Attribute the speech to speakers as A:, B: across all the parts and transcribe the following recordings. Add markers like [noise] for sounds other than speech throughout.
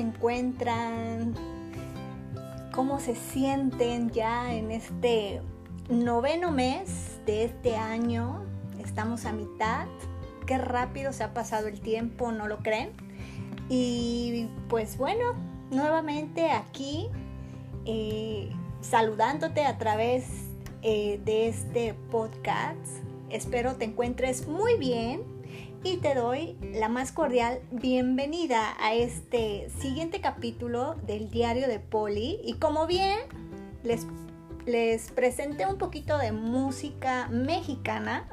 A: se encuentran? ¿Cómo se sienten ya en este noveno mes de este año? Estamos a mitad. Qué rápido se ha pasado el tiempo, ¿no lo creen? Y pues bueno, nuevamente aquí eh, saludándote a través eh, de este podcast. Espero te encuentres muy bien y te doy la más cordial bienvenida a este siguiente capítulo del diario de Poli. Y como bien les, les presenté un poquito de música mexicana,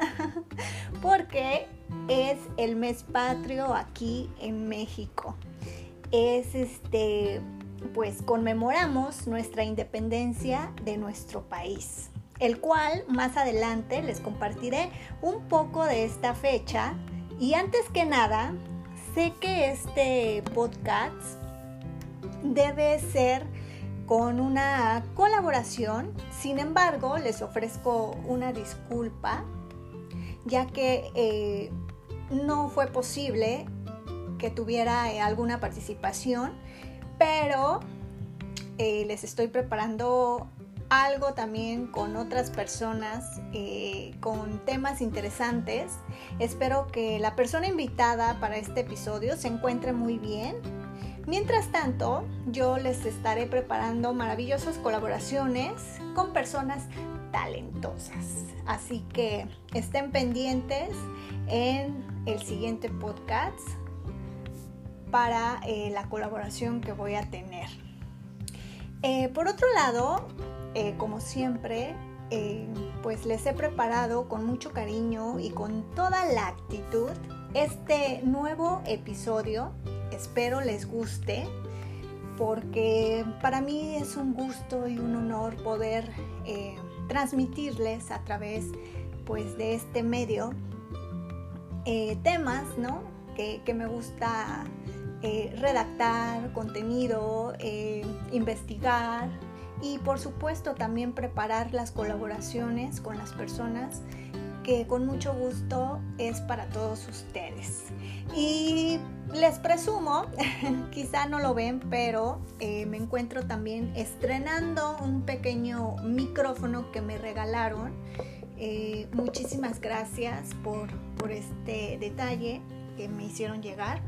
A: [laughs] porque es el mes patrio aquí en México. Es este, pues conmemoramos nuestra independencia de nuestro país el cual más adelante les compartiré un poco de esta fecha. Y antes que nada, sé que este podcast debe ser con una colaboración, sin embargo les ofrezco una disculpa, ya que eh, no fue posible que tuviera eh, alguna participación, pero eh, les estoy preparando algo también con otras personas, eh, con temas interesantes. Espero que la persona invitada para este episodio se encuentre muy bien. Mientras tanto, yo les estaré preparando maravillosas colaboraciones con personas talentosas. Así que estén pendientes en el siguiente podcast para eh, la colaboración que voy a tener. Eh, por otro lado, eh, como siempre, eh, pues les he preparado con mucho cariño y con toda la actitud este nuevo episodio. Espero les guste porque para mí es un gusto y un honor poder eh, transmitirles a través pues de este medio temas ¿no? que, que me gusta redactar contenido, investigar, y por supuesto también preparar las colaboraciones con las personas que con mucho gusto es para todos ustedes. Y les presumo, [laughs] quizá no lo ven, pero eh, me encuentro también estrenando un pequeño micrófono que me regalaron. Eh, muchísimas gracias por, por este detalle que me hicieron llegar.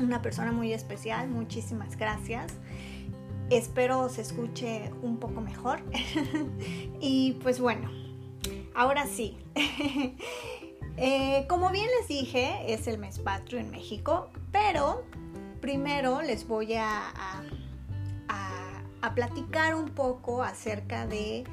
A: Una persona muy especial, muchísimas gracias. Espero se escuche un poco mejor. [laughs] y pues bueno, ahora sí. [laughs] Eh, como bien les dije, es el mes patrio en México, pero primero les voy a, a, platicar un poco acerca de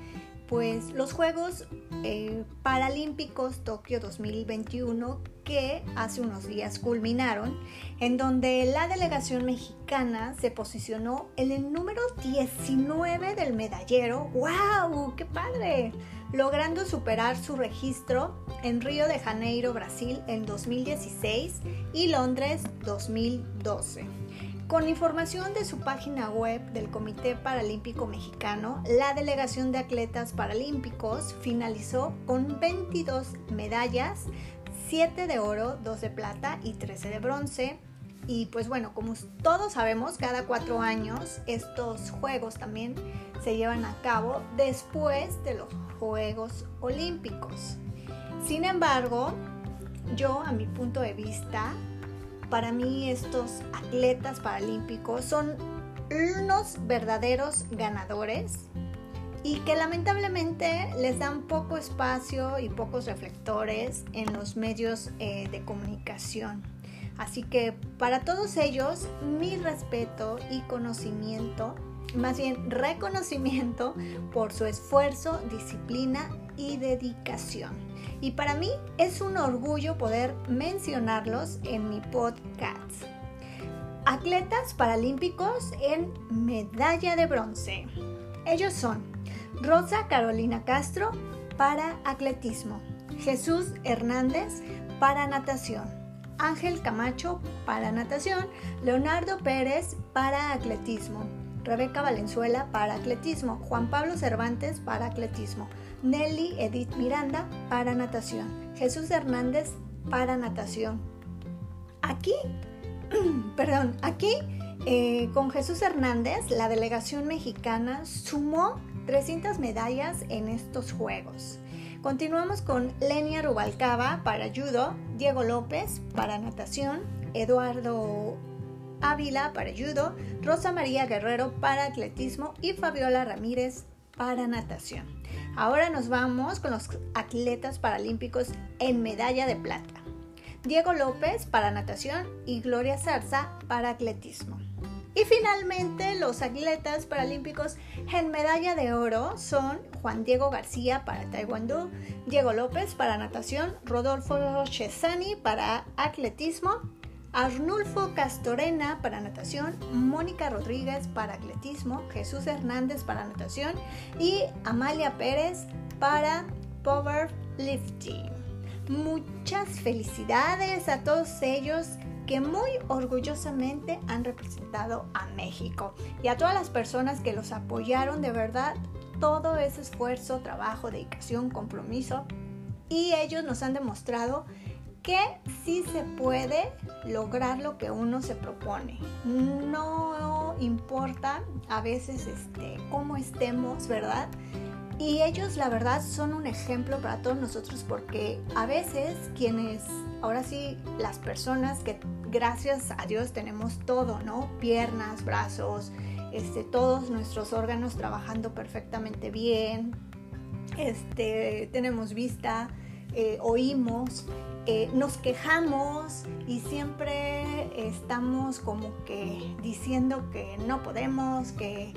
A: pues los Juegos eh, Paralímpicos Tokio 2021 que hace unos días culminaron, en donde la delegación mexicana se posicionó en el número 19 del medallero. ¡Wow! ¡Qué padre! Logrando superar su registro en Río de Janeiro, Brasil, en 2016 y Londres 2012. Con información de su página web del Comité Paralímpico Mexicano, la delegación de atletas paralímpicos finalizó con 22 medallas, 7 de oro, 2 de plata y 13 de bronce. Y pues bueno, como todos sabemos, cada cuatro años estos juegos también se llevan a cabo después de los Juegos Olímpicos. Sin embargo, yo a mi punto de vista, para mí estos atletas paralímpicos son unos verdaderos ganadores y que lamentablemente les dan poco espacio y pocos reflectores en los medios eh, de comunicación. Así que para todos ellos, mi respeto y conocimiento, más bien reconocimiento por su esfuerzo, disciplina y dedicación. Y para mí es un orgullo poder mencionarlos en mi podcast. Atletas paralímpicos en medalla de bronce. Ellos son Rosa Carolina Castro para atletismo, Jesús Hernández para natación, Ángel Camacho para natación, Leonardo Pérez para atletismo, Rebeca Valenzuela para atletismo, Juan Pablo Cervantes para atletismo, Nelly Edith Miranda para natación, Jesús Hernández para natación. Aquí, [clears throat] perdón, aquí eh, con Jesús Hernández, la delegación mexicana sumó 300 medallas en estos Juegos. Continuamos con Lenia Rubalcaba para judo, Diego López para natación, Eduardo Ávila para judo, Rosa María Guerrero para atletismo y Fabiola Ramírez para natación. Ahora nos vamos con los atletas paralímpicos en medalla de plata. Diego López para natación y Gloria Zarza para atletismo. Y finalmente los atletas paralímpicos en medalla de oro son Juan Diego García para Taekwondo, Diego López para natación, Rodolfo Chesani para atletismo, Arnulfo Castorena para natación, Mónica Rodríguez para atletismo, Jesús Hernández para natación y Amalia Pérez para powerlifting. Muchas felicidades a todos ellos que muy orgullosamente han representado a México y a todas las personas que los apoyaron de verdad todo ese esfuerzo, trabajo, dedicación, compromiso y ellos nos han demostrado sí se puede lograr lo que uno se propone. No importa a veces este, cómo estemos, ¿verdad? Y ellos la verdad son un ejemplo para todos nosotros porque a veces quienes, ahora sí, las personas que gracias a Dios tenemos todo, ¿no? Piernas, brazos, este, todos nuestros órganos trabajando perfectamente bien, este, tenemos vista, eh, oímos, eh, nos quejamos y siempre estamos como que diciendo que no podemos, que,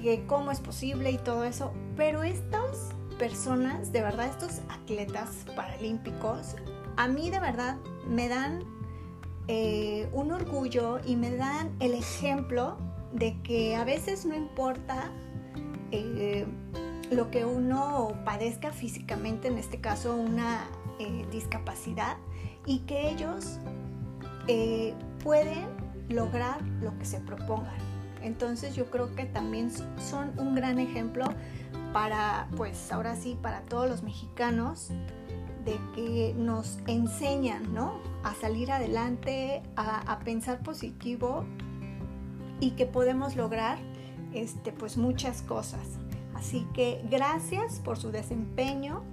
A: que cómo es posible y todo eso. Pero estas personas, de verdad, estos atletas paralímpicos, a mí de verdad me dan eh, un orgullo y me dan el ejemplo de que a veces no importa lo que uno padezca físicamente, en este caso una eh, discapacidad, y que ellos pueden lograr lo que se propongan. Entonces yo creo que también son un gran ejemplo para, pues ahora sí, para todos los mexicanos de que nos enseñan, ¿no? A salir adelante, a, pensar positivo y que podemos lograr, este, pues muchas cosas. Así que gracias por su desempeño.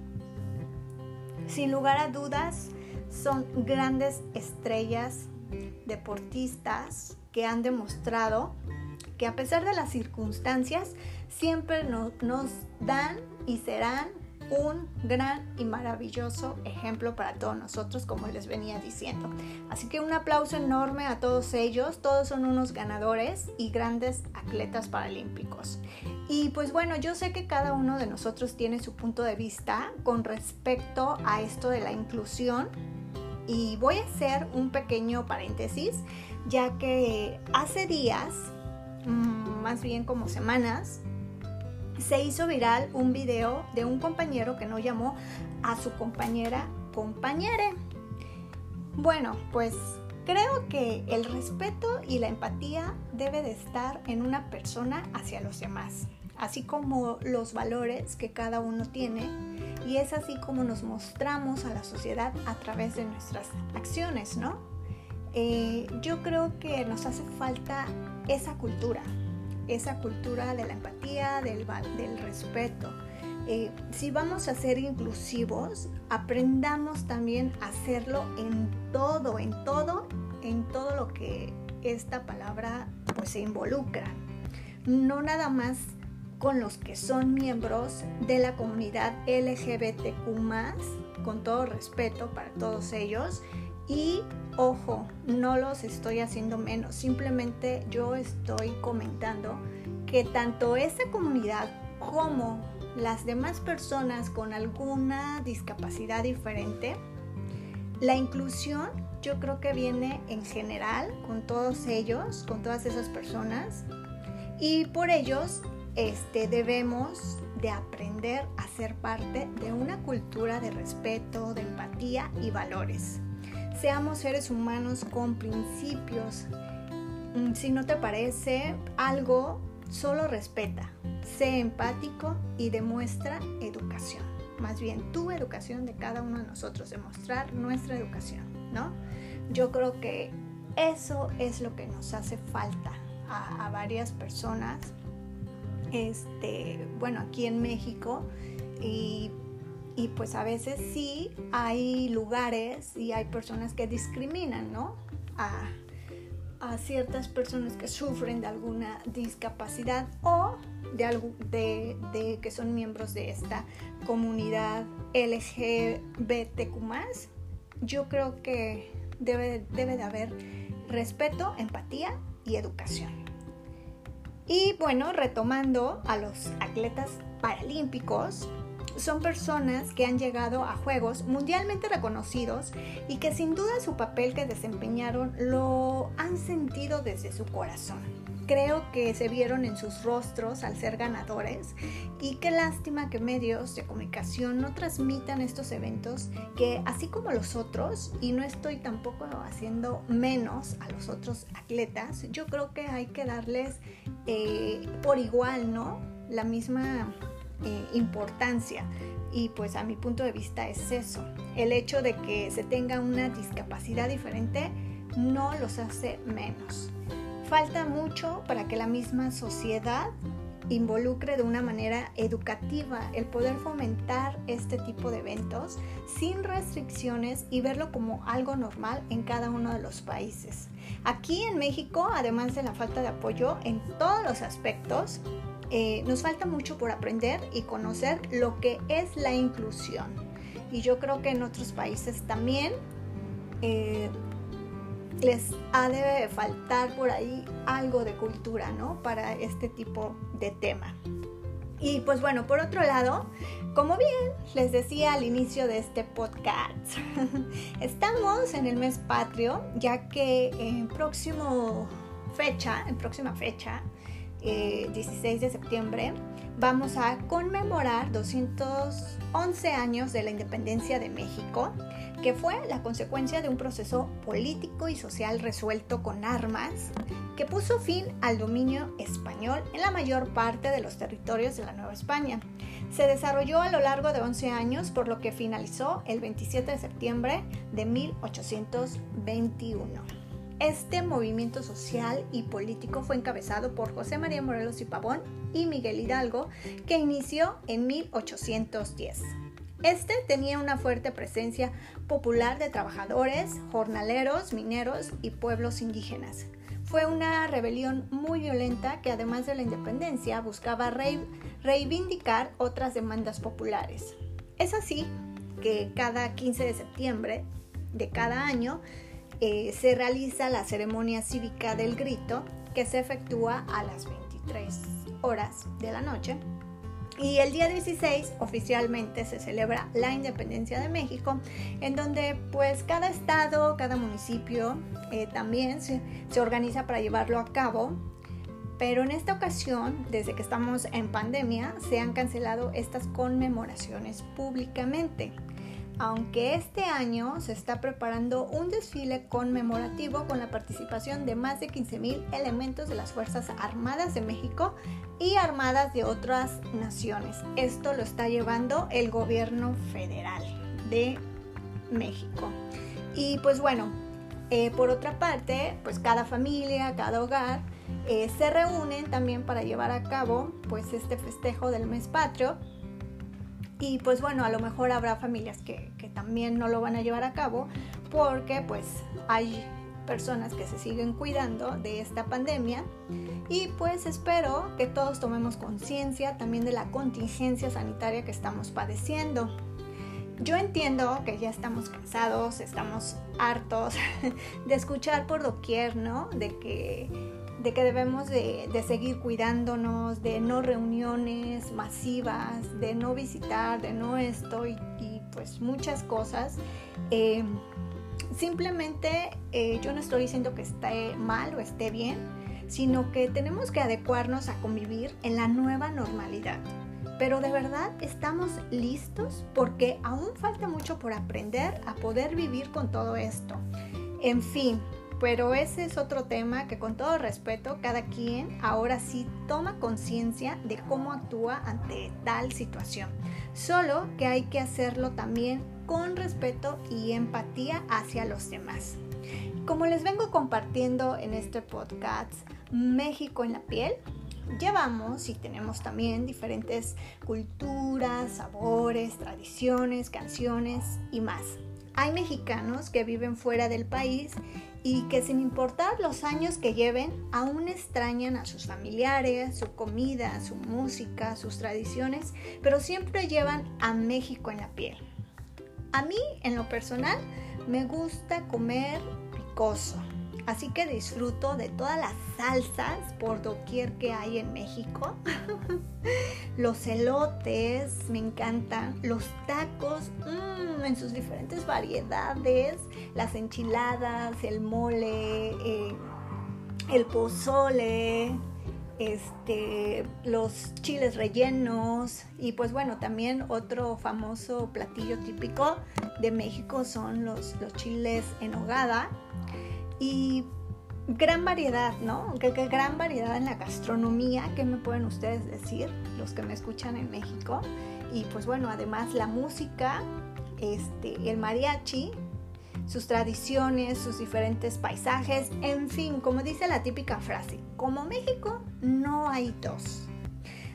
A: Sin lugar a dudas, son grandes estrellas deportistas que han demostrado que a pesar de las circunstancias, siempre nos dan y serán un gran y maravilloso ejemplo para todos nosotros, como les venía diciendo. Así que un aplauso enorme a todos ellos, todos son unos ganadores y grandes atletas paralímpicos. Y pues bueno, yo sé que cada uno de nosotros tiene su punto de vista con respecto a esto de la inclusión y voy a hacer un pequeño paréntesis, ya que hace días, mm, más bien como semanas, se hizo viral un video de un compañero que no llamó a su compañera compañere. Bueno, pues creo que el respeto y la empatía debe de estar en una persona hacia los demás, así como los valores que cada uno tiene y es así como nos mostramos a la sociedad a través de nuestras acciones, ¿no? Eh, yo creo que nos hace falta esa cultura, esa cultura de la empatía, del, respeto. Eh, si vamos a ser inclusivos, aprendamos también a hacerlo en todo, en todo, en todo lo que esta palabra pues se involucra. No nada más con los que son miembros de la comunidad LGBTQ, con todo respeto para todos ellos, y ojo, no los estoy haciendo menos, simplemente yo estoy comentando que tanto esa comunidad como las demás personas con alguna discapacidad diferente, la inclusión yo creo que viene en general con todos ellos, con todas esas personas, y por ellos este, debemos de aprender a ser parte de una cultura de respeto, de empatía y valores. Seamos seres humanos con principios. Mm, si no te parece algo solo respeta, sé empático y demuestra educación. Más bien tu educación de cada uno de nosotros, demostrar nuestra educación, ¿no? Yo creo que eso es lo que nos hace falta a, a varias personas este, bueno, aquí en México y, pues a veces sí hay lugares y hay personas que discriminan, ¿no? A, ciertas personas que sufren de alguna discapacidad o de, de, que son miembros de esta comunidad LGBTQ. Yo creo que debe, debe de haber respeto, empatía y educación. Y bueno, retomando a los atletas paralímpicos, son personas que han llegado a Juegos mundialmente reconocidos y que sin duda su papel que desempeñaron lo han sentido desde su corazón creo que se vieron en sus rostros al ser ganadores y qué lástima que medios de comunicación no transmitan estos eventos que así como los otros, y no estoy tampoco haciendo menos a los otros atletas, yo creo que hay que darles eh, por igual, ¿no? La misma eh, importancia. Y pues a mi punto de vista es eso. El hecho de que se tenga una discapacidad diferente no los hace menos. Falta mucho para que la misma sociedad involucre de una manera educativa el poder fomentar este tipo de eventos sin restricciones y verlo como algo normal en cada uno de los países. Aquí en México, además de la falta de apoyo en todos los aspectos, eh, nos falta mucho por aprender y conocer lo que es la inclusión. Y yo creo que en otros países también eh, les ha de faltar por ahí algo de cultura, ¿no? Para este tipo de tema. Y pues bueno, por otro lado, como bien les decía al inicio de este podcast, [laughs] estamos en el mes patrio, ya que en próximo fecha, en próxima fecha, 16 eh, de septiembre, vamos a conmemorar 211 años de la independencia de México que fue la consecuencia de un proceso político y social resuelto con armas que puso fin al dominio español en la mayor parte de los territorios de la Nueva España. Se desarrolló a lo largo de 11 años, por lo que finalizó el 27 de septiembre de 1821. Este movimiento social y político fue encabezado por José María Morelos y Pavón y Miguel Hidalgo, que inició en 1810. Este tenía una fuerte presencia popular de trabajadores, jornaleros, mineros y pueblos indígenas. Fue una rebelión muy violenta que además de la independencia buscaba reivindicar otras demandas populares. Es así que cada 15 de septiembre de cada año eh, se realiza la ceremonia cívica del grito que se efectúa a las 23 horas de la noche y el día 16 oficialmente se celebra la independencia de México, en donde pues cada estado, cada municipio eh, también se, se organiza para llevarlo a cabo. Pero en esta ocasión, desde que estamos en pandemia, se han cancelado estas conmemoraciones públicamente aunque este año se está preparando un desfile conmemorativo con la participación de más de 15.000 elementos de las Fuerzas Armadas de México y armadas de otras naciones. Esto lo está llevando el gobierno federal de México. Y pues bueno, eh, por otra parte, pues cada familia, cada hogar eh, se reúnen también para llevar a cabo pues este festejo del mes patrio y pues bueno, a lo mejor habrá familias que, también no lo van a llevar a cabo porque pues hay personas que se siguen cuidando de esta pandemia y pues espero que todos tomemos conciencia también de la contingencia sanitaria que estamos padeciendo. Yo entiendo que ya estamos cansados, estamos hartos [laughs] de escuchar por doquier, ¿no? De que de que debemos de, seguir cuidándonos, de no reuniones masivas, de no visitar, de no esto y, pues muchas cosas. Eh, simplemente eh, yo no estoy diciendo que esté mal o esté bien, sino que tenemos que adecuarnos a convivir en la nueva normalidad. Pero de verdad estamos listos porque aún falta mucho por aprender a poder vivir con todo esto. En fin, pero ese es otro tema que con todo respeto cada quien ahora sí toma conciencia de cómo actúa ante tal situación. Solo que hay que hacerlo también con respeto y empatía hacia los demás. Como les vengo compartiendo en este podcast, México en la piel, llevamos y tenemos también diferentes culturas, sabores, tradiciones, canciones y más. Hay mexicanos que viven fuera del país y que sin importar los años que lleven, aún extrañan a sus familiares, su comida, su música, sus tradiciones, pero siempre llevan a México en la piel. A mí, en lo personal, me gusta comer picoso, así que disfruto de todas las salsas por doquier que hay en México. [laughs] los elotes me encantan, los tacos mmm, en sus diferentes variedades, las enchiladas, el mole, eh, el pozole, este, los chiles rellenos. Y pues bueno, también otro famoso platillo típico de México son los, los chiles en hogada y gran variedad, ¿no? ¿Qué, gran variedad en la gastronomía, ¿qué me pueden ustedes decir, los que me escuchan en México? Y pues bueno, además la música, este, el mariachi, sus tradiciones, sus diferentes paisajes, en fin, como dice la típica frase, como México no hay dos.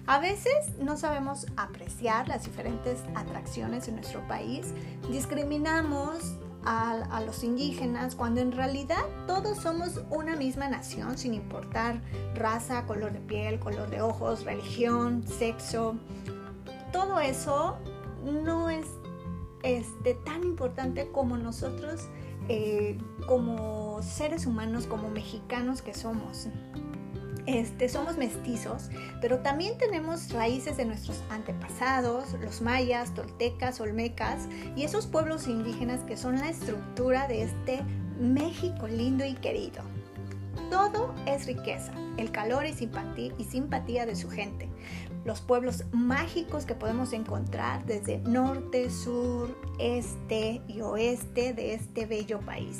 A: A veces no sabemos apreciar las diferentes atracciones en nuestro país, discriminamos a, los indígenas cuando en realidad todos somos una misma nación sin importar raza, color de piel, color de ojos, religión, sexo. Todo eso no es este, tan importante como nosotros eh, como seres humanos, como mexicanos que somos. Este, somos mestizos, pero también tenemos raíces de nuestros antepasados, los mayas, toltecas, olmecas y esos pueblos indígenas que son la estructura de este México lindo y querido. Todo es riqueza, el calor y simpatía, y simpatía de su gente, los pueblos mágicos que podemos encontrar desde norte, sur, este y oeste de este bello país.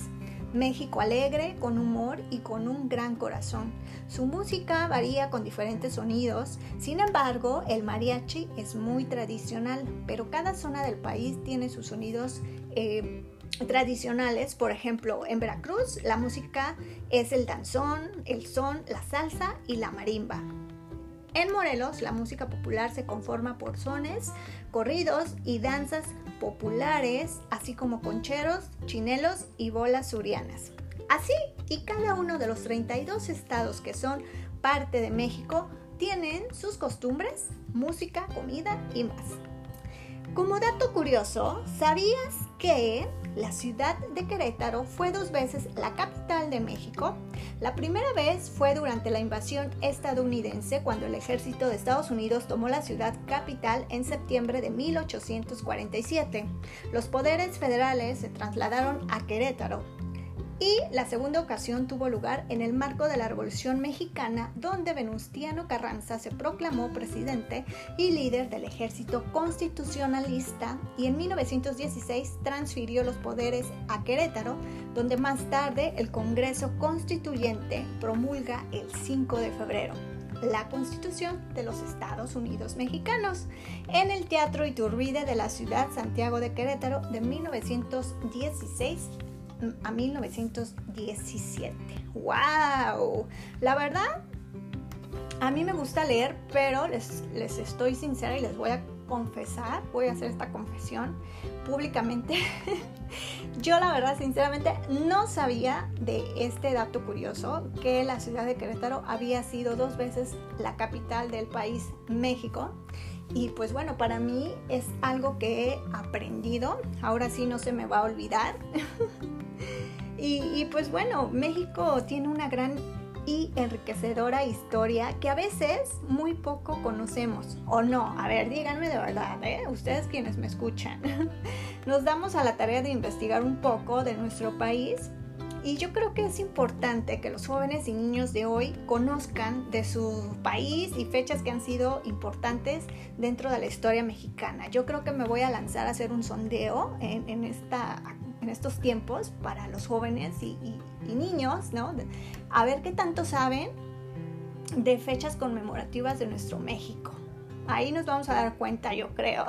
A: México alegre, con humor y con un gran corazón. Su música varía con diferentes sonidos, sin embargo, el mariachi es muy tradicional, pero cada zona del país tiene sus sonidos eh, tradicionales. Por ejemplo, en Veracruz la música es el danzón, el son, la salsa y la marimba. En Morelos, la música popular se conforma por sones, corridos y danzas populares, así como concheros, chinelos y bolas surianas. Así, y cada uno de los 32 estados que son parte de México tienen sus costumbres, música, comida y más. Como dato curioso, ¿sabías que la ciudad de Querétaro fue dos veces la capital de México? La primera vez fue durante la invasión estadounidense cuando el ejército de Estados Unidos tomó la ciudad capital en septiembre de 1847. Los poderes federales se trasladaron a Querétaro y la segunda ocasión tuvo lugar en el marco de la Revolución Mexicana, donde Venustiano Carranza se proclamó presidente y líder del ejército constitucionalista y en 1916 transfirió los poderes a Querétaro, donde más tarde el Congreso Constituyente promulga el 5 de febrero la Constitución de los Estados Unidos Mexicanos en el Teatro Iturbide de la ciudad Santiago de Querétaro de 1916 a 1917. ¡Wow! La verdad, a mí me gusta leer, pero les, les estoy sincera y les voy a confesar, voy a hacer esta confesión públicamente. [laughs] Yo la verdad, sinceramente, no sabía de este dato curioso, que la ciudad de Querétaro había sido dos veces la capital del país México. Y pues bueno, para mí es algo que he aprendido, ahora sí no se me va a olvidar. [laughs] y, pues bueno, México tiene una gran y enriquecedora historia que a veces muy poco conocemos. O no, a ver, díganme de verdad, ¿eh? ustedes quienes me escuchan. [laughs] Nos damos a la tarea de investigar un poco de nuestro país y yo creo que es importante que los jóvenes y niños de hoy conozcan de su país y fechas que han sido importantes dentro de la historia mexicana. Yo creo que me voy a lanzar a hacer un sondeo en, esta, en estos tiempos para los jóvenes y, niños, ¿no? A ver qué tanto saben de fechas conmemorativas de nuestro México. Ahí nos vamos a dar cuenta, yo creo.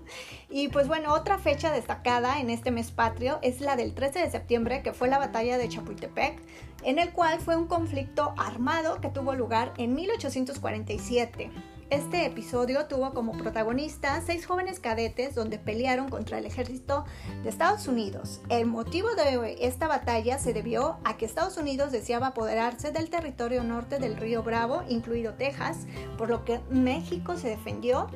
A: [laughs] y pues bueno, otra fecha destacada en este mes patrio es la del 13 de septiembre, que fue la batalla de Chapultepec, en el cual fue un conflicto armado que tuvo lugar en 1847. Este episodio tuvo como protagonistas seis jóvenes cadetes donde pelearon contra el ejército de Estados Unidos. El motivo de esta batalla se debió a que Estados Unidos deseaba apoderarse del territorio norte del río Bravo, incluido Texas, por lo que México se defendió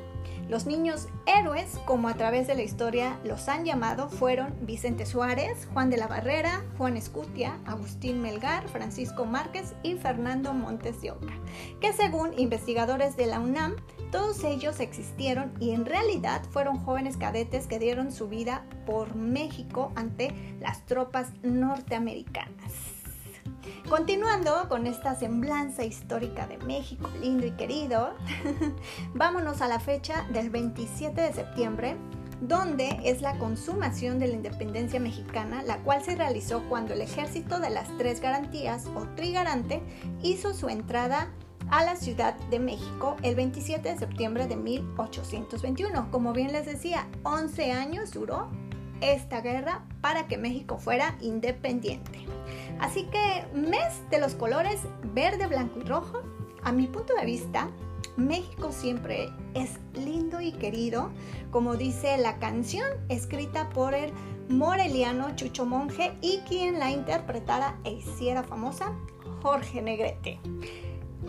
A: los niños héroes, como a través de la historia los han llamado, fueron Vicente Suárez, Juan de la Barrera, Juan Escutia, Agustín Melgar, Francisco Márquez y Fernando Montes de Oca, que según investigadores de la UNAM, todos ellos existieron y en realidad fueron jóvenes cadetes que dieron su vida por México ante las tropas norteamericanas. Continuando con esta semblanza histórica de México lindo y querido, [laughs] vámonos a la fecha del 27 de septiembre, donde es la consumación de la independencia mexicana, la cual se realizó cuando el ejército de las tres garantías o trigarante hizo su entrada a la Ciudad de México el 27 de septiembre de 1821. Como bien les decía, 11 años duró esta guerra para que México fuera independiente. Así que mes de los colores verde, blanco y rojo, a mi punto de vista, México siempre es lindo y querido, como dice la canción escrita por el moreliano Chucho Monje y quien la interpretara e hiciera famosa, Jorge Negrete.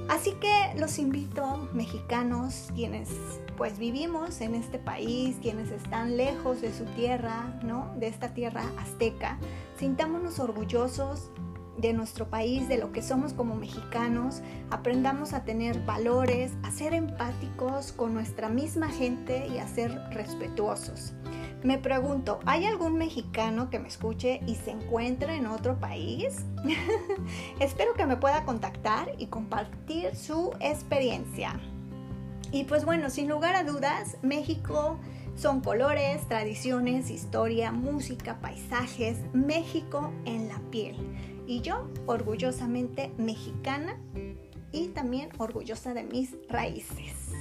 A: Así que los invito, mexicanos, quienes pues vivimos en este país, quienes están lejos de su tierra, ¿no? De esta tierra azteca, sintámonos orgullosos de nuestro país, de lo que somos como mexicanos, aprendamos a tener valores, a ser empáticos con nuestra misma gente y a ser respetuosos. Me pregunto, ¿hay algún mexicano que me escuche y se encuentre en otro país? [laughs] Espero que me pueda contactar y compartir su experiencia. Y pues bueno, sin lugar a dudas, México son colores, tradiciones, historia, música, paisajes, México en la piel. Y yo, orgullosamente mexicana y también orgullosa de mis raíces.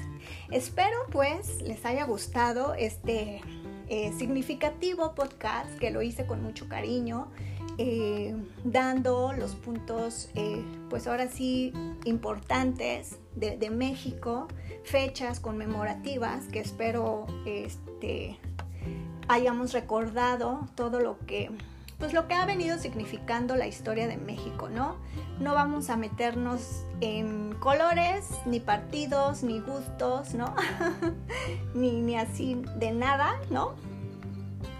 A: Espero pues les haya gustado este eh, significativo podcast que lo hice con mucho cariño, eh, dando los puntos, eh, pues ahora sí, importantes de, de, México, fechas conmemorativas que espero este, hayamos recordado todo lo que pues lo que ha venido significando la historia de México, ¿no? No vamos a meternos en colores, ni partidos, ni gustos, ¿no? [laughs] ni, ni así de nada, ¿no?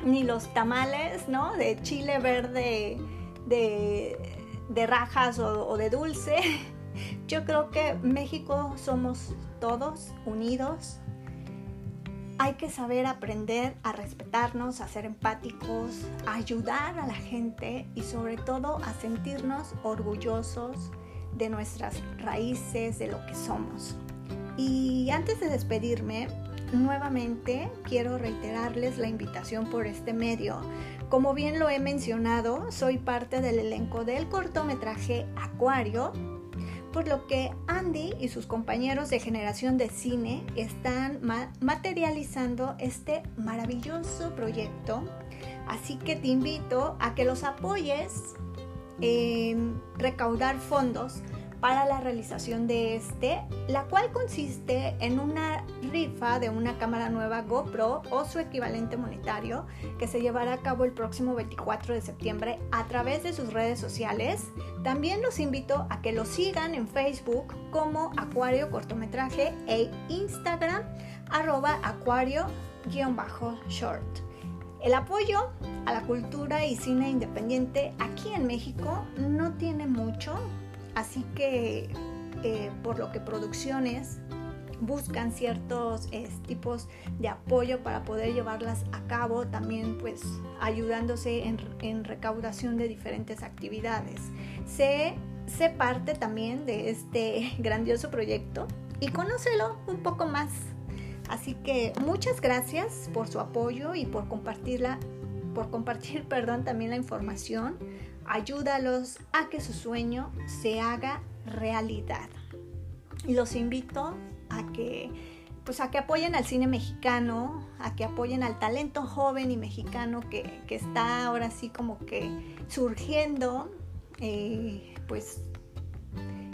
A: Ni los tamales, ¿no? De chile verde, de, de rajas o, o de dulce. [laughs] Yo creo que México somos todos unidos, hay que saber aprender a respetarnos, a ser empáticos, a ayudar a la gente y sobre todo a sentirnos orgullosos de nuestras raíces, de lo que somos. Y antes de despedirme, nuevamente quiero reiterarles la invitación por este medio. Como bien lo he mencionado, soy parte del elenco del cortometraje Acuario, por lo que Andy y sus compañeros de generación de cine están materializando este maravilloso proyecto. Así que te invito a que los apoyes en recaudar fondos para la realización de este, la cual consiste en una rifa de una cámara nueva GoPro o su equivalente monetario que se llevará a cabo el próximo 24 de septiembre a través de sus redes sociales. También los invito a que lo sigan en Facebook como Acuario Cortometraje e Instagram arroba acuario-short. El apoyo a la cultura y cine independiente aquí en México no tiene mucho, Así que eh, por lo que producciones buscan ciertos tipos de apoyo para poder llevarlas a cabo, también pues ayudándose en, recaudación de diferentes actividades. Sé, parte también de este [laughs] grandioso proyecto y conócelo un poco más. Así que muchas gracias por su apoyo y por compartirla, por compartir, [laughs] perdón, también la información ayúdalos a que su sueño se haga realidad. Y los invito a que pues a que apoyen al cine mexicano, a que apoyen al talento joven y mexicano que, está ahora sí como que surgiendo, eh, pues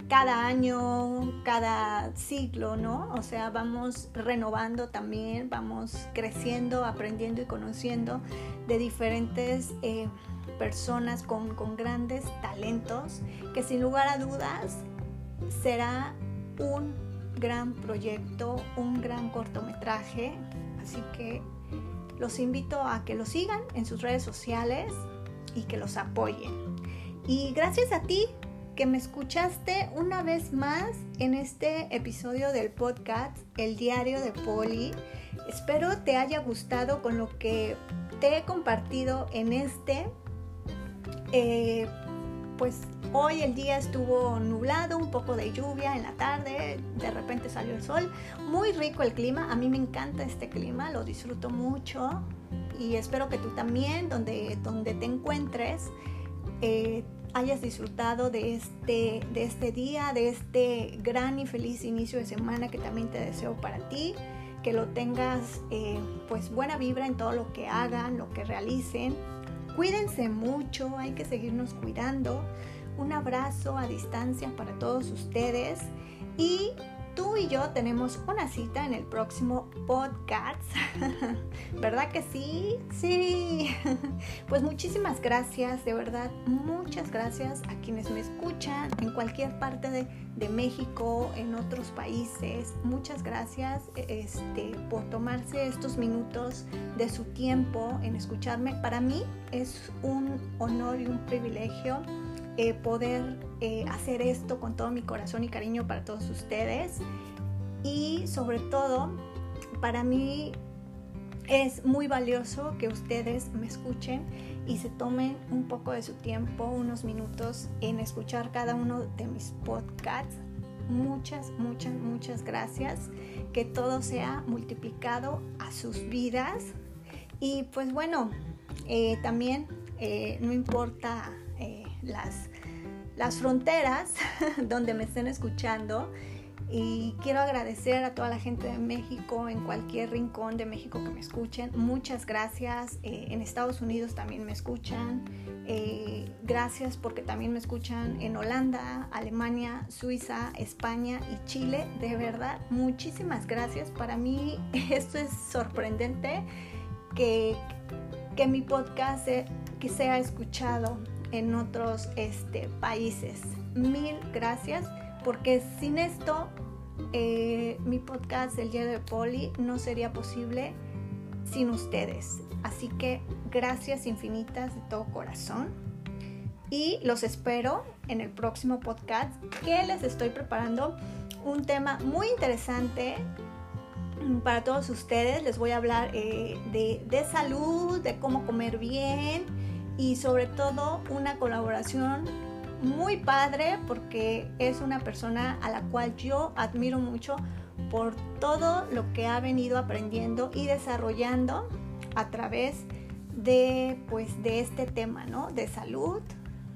A: cada año, cada siglo, ¿no? O sea, vamos renovando también, vamos creciendo, aprendiendo y conociendo de diferentes eh, personas con, con grandes talentos, que sin lugar a dudas será un gran proyecto, un gran cortometraje. Así que los invito a que lo sigan en sus redes sociales y que los apoyen. Y gracias a ti que me escuchaste una vez más en este episodio del podcast El Diario de Poli. Espero te haya gustado con lo que te he compartido en este. Eh, pues hoy el día estuvo nublado, un poco de lluvia en la tarde, de repente salió el sol. Muy rico el clima, a mí me encanta este clima, lo disfruto mucho y espero que tú también, donde, donde te encuentres, eh, hayas disfrutado de este, de este día, de este gran y feliz inicio de semana que también te deseo para ti, que lo tengas eh, pues buena vibra en todo lo que hagan, lo que realicen. Cuídense mucho, hay que seguirnos cuidando. Un abrazo a distancia para todos ustedes y tú y yo tenemos una cita en el próximo podcast. [laughs] ¿Verdad que sí? Sí. [laughs] Pues muchísimas gracias, de verdad, muchas gracias a quienes me escuchan en cualquier parte de, México, en otros países. Muchas gracias este, por tomarse estos minutos de su tiempo en escucharme. Para mí es un honor y un privilegio eh, poder eh, hacer esto con todo mi corazón y cariño para todos ustedes. Y sobre todo, para mí es muy valioso que ustedes me escuchen y se tomen un poco de su tiempo, unos minutos en escuchar cada uno de mis podcasts. Muchas, muchas, muchas gracias. Que todo sea multiplicado a sus vidas. Y pues bueno, eh, también no importa las, las fronteras [laughs] donde me estén escuchando. Y quiero agradecer a toda la gente de México, en cualquier rincón de México que me escuchen. Muchas gracias. Eh, en Estados Unidos también me escuchan. Eh, gracias porque también me escuchan en Holanda, Alemania, Suiza, España y Chile. De verdad, muchísimas gracias. Para mí [laughs] esto es sorprendente que, que mi podcast sea escuchado en otros este, países. Mil gracias, porque sin esto eh, mi podcast El Día de Poli no sería posible sin ustedes. Así que gracias infinitas de todo corazón. Y los espero en el próximo podcast que les estoy preparando un tema muy interesante para todos ustedes. Les voy a hablar eh, de, de salud, de cómo comer bien y sobre todo una colaboración muy padre porque es una persona a la cual yo admiro mucho por todo lo que ha venido aprendiendo y desarrollando a través de pues de este tema, ¿no? De salud,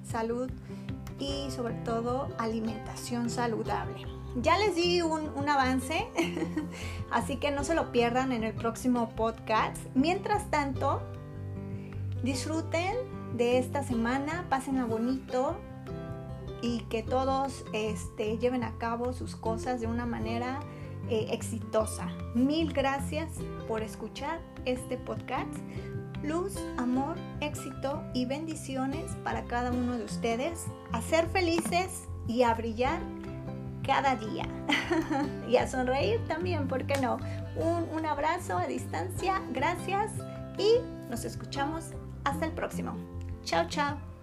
A: salud y sobre todo alimentación saludable. Ya les di un, un avance, [laughs] así que no se lo pierdan en el próximo podcast. Mientras tanto, disfruten de esta semana, pásenla bonito y que todos este, lleven a cabo sus cosas de una manera eh, exitosa. Mil gracias por escuchar este podcast. Luz, amor, éxito y bendiciones para cada uno de ustedes. A ser felices y a brillar cada día. [laughs] y a sonreír también, ¿por qué no? Un, un abrazo a distancia, gracias y nos escuchamos hasta el próximo. Tchau, tchau!